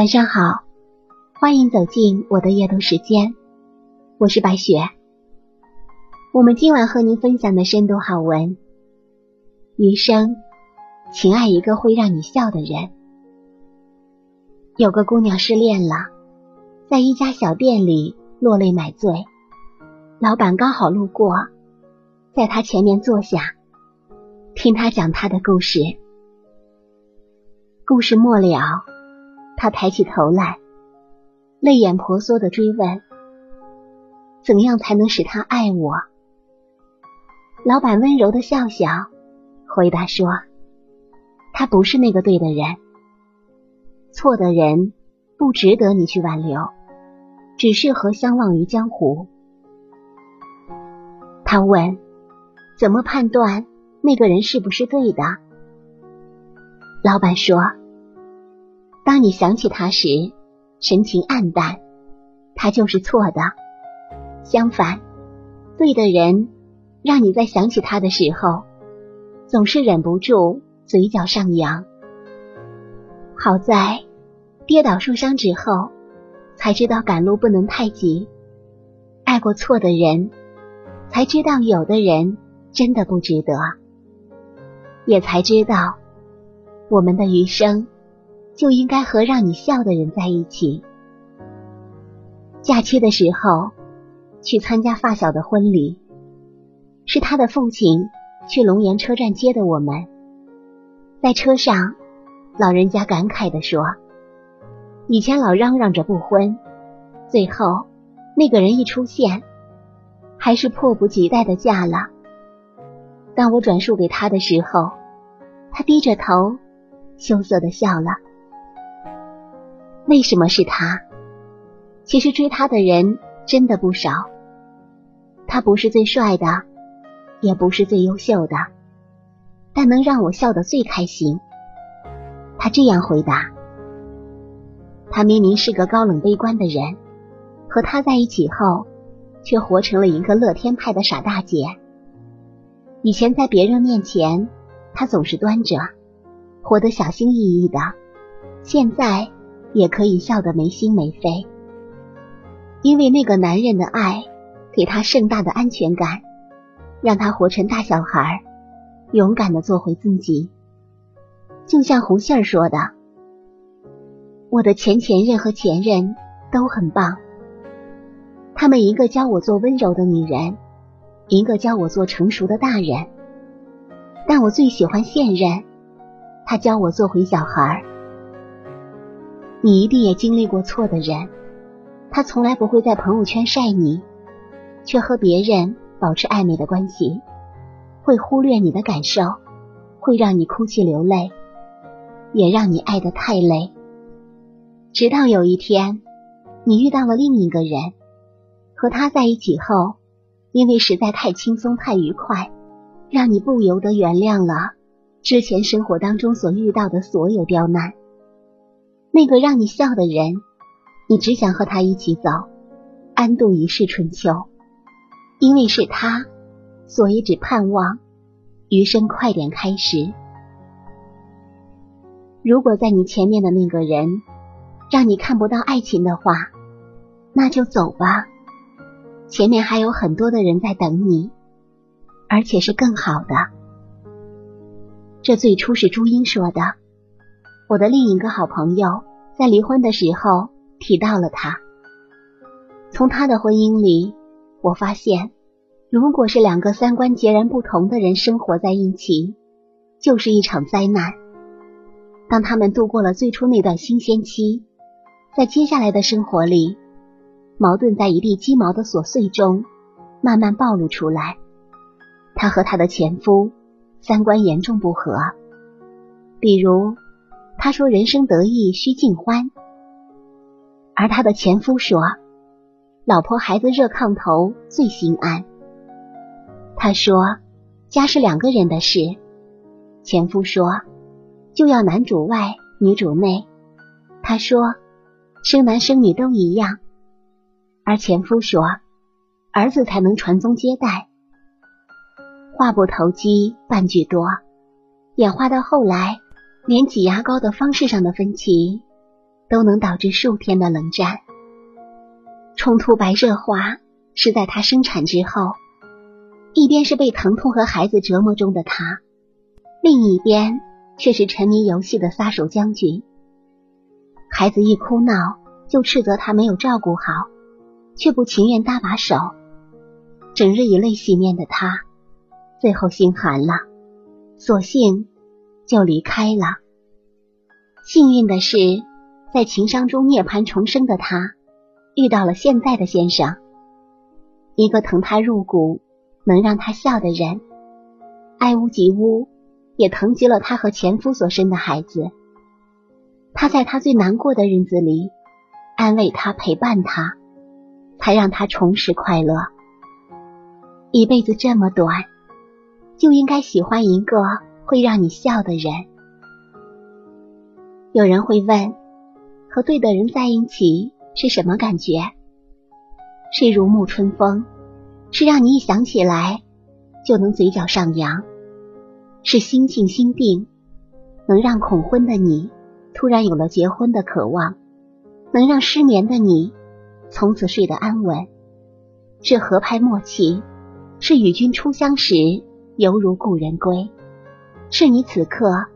晚上好，欢迎走进我的阅读时间，我是白雪。我们今晚和您分享的深度好文：余生，请爱一个会让你笑的人。有个姑娘失恋了，在一家小店里落泪买醉，老板刚好路过，在她前面坐下，听她讲她的故事。故事末了，他抬起头来，泪眼婆娑的追问：“怎样才能使他爱我？”老板温柔的笑笑，回答说：“他不是那个对的人，错的人不值得你去挽留，只适合相忘于江湖。”他问：“怎么判断那个人是不是对的？”老板说。当你想起他时，神情黯淡，他就是错的。相反，对的人，让你在想起他的时候，总是忍不住嘴角上扬。好在跌倒受伤之后，才知道赶路不能太急。爱过错的人，才知道有的人真的不值得，也才知道我们的余生。就应该和让你笑的人在一起。假期的时候，去参加发小的婚礼，是他的父亲去龙岩车站接的我们。在车上，老人家感慨的说：“以前老嚷嚷着不婚，最后那个人一出现，还是迫不及待的嫁了。”当我转述给他的时候，他低着头，羞涩的笑了。为什么是他？其实追他的人真的不少。他不是最帅的，也不是最优秀的，但能让我笑得最开心。他这样回答：他明明是个高冷悲观的人，和他在一起后，却活成了一个乐天派的傻大姐。以前在别人面前，他总是端着，活得小心翼翼的，现在。也可以笑得没心没肺，因为那个男人的爱给他盛大的安全感，让他活成大小孩，勇敢的做回自己。就像胡杏儿说的：“我的前前任和前任都很棒，他们一个教我做温柔的女人，一个教我做成熟的大人，但我最喜欢现任，他教我做回小孩。”你一定也经历过错的人，他从来不会在朋友圈晒你，却和别人保持暧昧的关系，会忽略你的感受，会让你哭泣流泪，也让你爱得太累。直到有一天，你遇到了另一个人，和他在一起后，因为实在太轻松太愉快，让你不由得原谅了之前生活当中所遇到的所有刁难。那个让你笑的人，你只想和他一起走，安度一世春秋。因为是他，所以只盼望余生快点开始。如果在你前面的那个人让你看不到爱情的话，那就走吧。前面还有很多的人在等你，而且是更好的。这最初是朱茵说的。我的另一个好朋友在离婚的时候提到了他。从他的婚姻里，我发现，如果是两个三观截然不同的人生活在一起，就是一场灾难。当他们度过了最初那段新鲜期，在接下来的生活里，矛盾在一地鸡毛的琐碎中慢慢暴露出来。他和他的前夫三观严重不合，比如。他说：“人生得意须尽欢。”而他的前夫说：“老婆孩子热炕头最心安。”他说：“家是两个人的事。”前夫说：“就要男主外女主内。”他说：“生男生女都一样。”而前夫说：“儿子才能传宗接代。”话不投机半句多，演化到后来。连挤牙膏的方式上的分歧都能导致数天的冷战。冲突白热化是在他生产之后，一边是被疼痛和孩子折磨中的他，另一边却是沉迷游戏的撒手将军。孩子一哭闹，就斥责他没有照顾好，却不情愿搭把手。整日以泪洗面的他，最后心寒了，索性就离开了。幸运的是，在情伤中涅槃重生的他，遇到了现在的先生，一个疼他入骨、能让他笑的人，爱屋及乌，也疼及了他和前夫所生的孩子。他在他最难过的日子里，安慰他、陪伴他，才让他重拾快乐。一辈子这么短，就应该喜欢一个会让你笑的人。有人会问：和对的人在一起是什么感觉？是如沐春风，是让你一想起来就能嘴角上扬；是心静心定，能让恐婚的你突然有了结婚的渴望，能让失眠的你从此睡得安稳；是合拍默契。是与君初相识，犹如故人归。是你此刻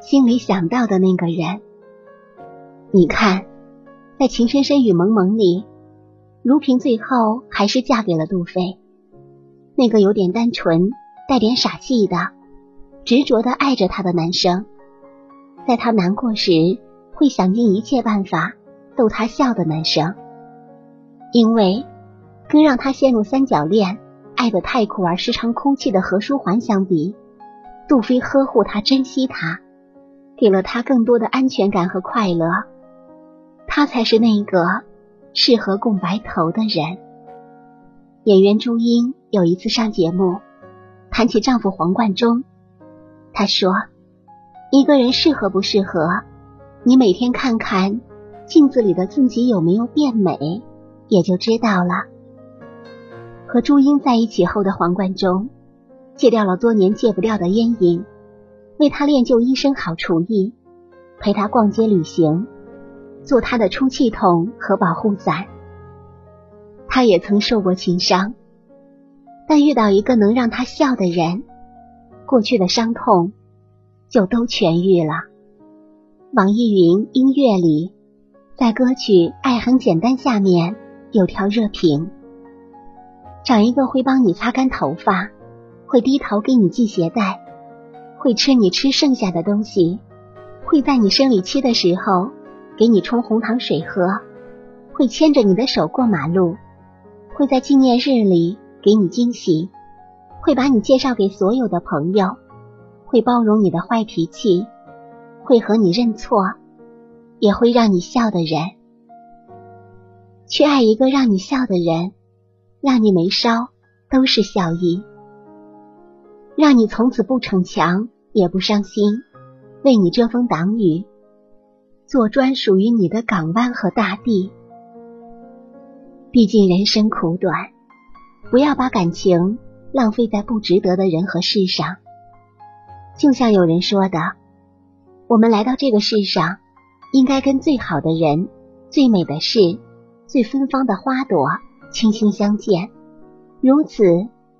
心里想到的那个人。你看，在情深深雨蒙蒙里，如萍最后还是嫁给了杜飞，那个有点单纯、带点傻气的、执着的爱着他的男生，在他难过时会想尽一切办法逗他笑的男生。因为跟让他陷入三角恋。爱的太苦而时常哭泣的何书桓相比，杜飞呵护他、珍惜他，给了他更多的安全感和快乐。他才是那个适合共白头的人。演员朱茵有一次上节目，谈起丈夫黄贯中，她说：“一个人适合不适合，你每天看看镜子里的自己有没有变美，也就知道了。”和朱茵在一起后的黄贯中，戒掉了多年戒不掉的烟瘾，为他练就一身好厨艺，陪他逛街旅行，做他的出气筒和保护伞。他也曾受过情伤，但遇到一个能让他笑的人，过去的伤痛就都痊愈了。网易云音乐里，在歌曲《爱很简单》下面有条热评。找一个会帮你擦干头发，会低头给你系鞋带，会吃你吃剩下的东西，会在你生理期的时候给你冲红糖水喝，会牵着你的手过马路，会在纪念日里给你惊喜，会把你介绍给所有的朋友，会包容你的坏脾气，会和你认错，也会让你笑的人。去爱一个让你笑的人。让你眉梢都是笑意，让你从此不逞强也不伤心，为你遮风挡雨，做专属于你的港湾和大地。毕竟人生苦短，不要把感情浪费在不值得的人和事上。就像有人说的，我们来到这个世上，应该跟最好的人、最美的事、最芬芳的花朵。倾心相见，如此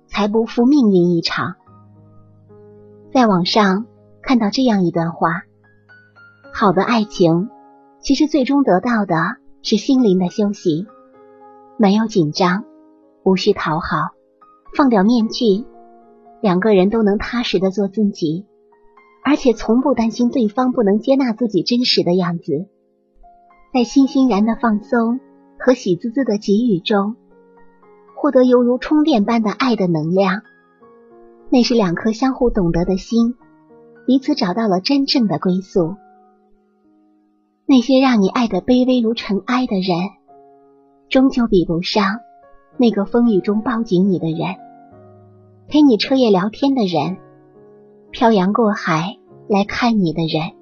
才不负命运一场。在网上看到这样一段话：好的爱情，其实最终得到的是心灵的休息，没有紧张，无需讨好，放掉面具，两个人都能踏实的做自己，而且从不担心对方不能接纳自己真实的样子，在欣欣然的放松和喜滋滋的给予中。获得犹如充电般的爱的能量，那是两颗相互懂得的心，彼此找到了真正的归宿。那些让你爱的卑微如尘埃的人，终究比不上那个风雨中抱紧你的人，陪你彻夜聊天的人，漂洋过海来看你的人，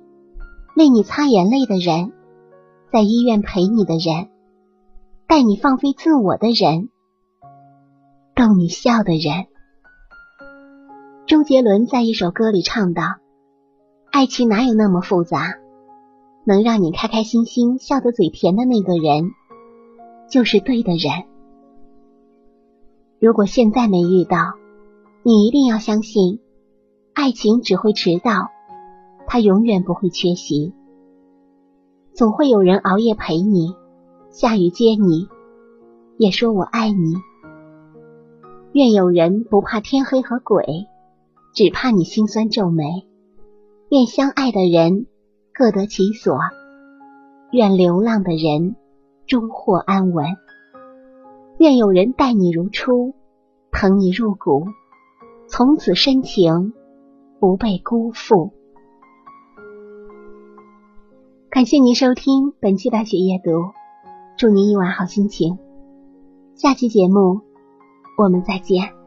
为你擦眼泪的人，在医院陪你的人，带你放飞自我的人。逗你笑的人，周杰伦在一首歌里唱道：“爱情哪有那么复杂？能让你开开心心、笑得嘴甜的那个人，就是对的人。如果现在没遇到，你一定要相信，爱情只会迟到，它永远不会缺席。总会有人熬夜陪你，下雨接你，也说我爱你。愿有人不怕天黑和鬼，只怕你心酸皱眉。愿相爱的人各得其所，愿流浪的人终获安稳。愿有人待你如初，疼你入骨，从此深情不被辜负。感谢您收听本期白雪夜读，祝您一晚好心情。下期节目我们再见。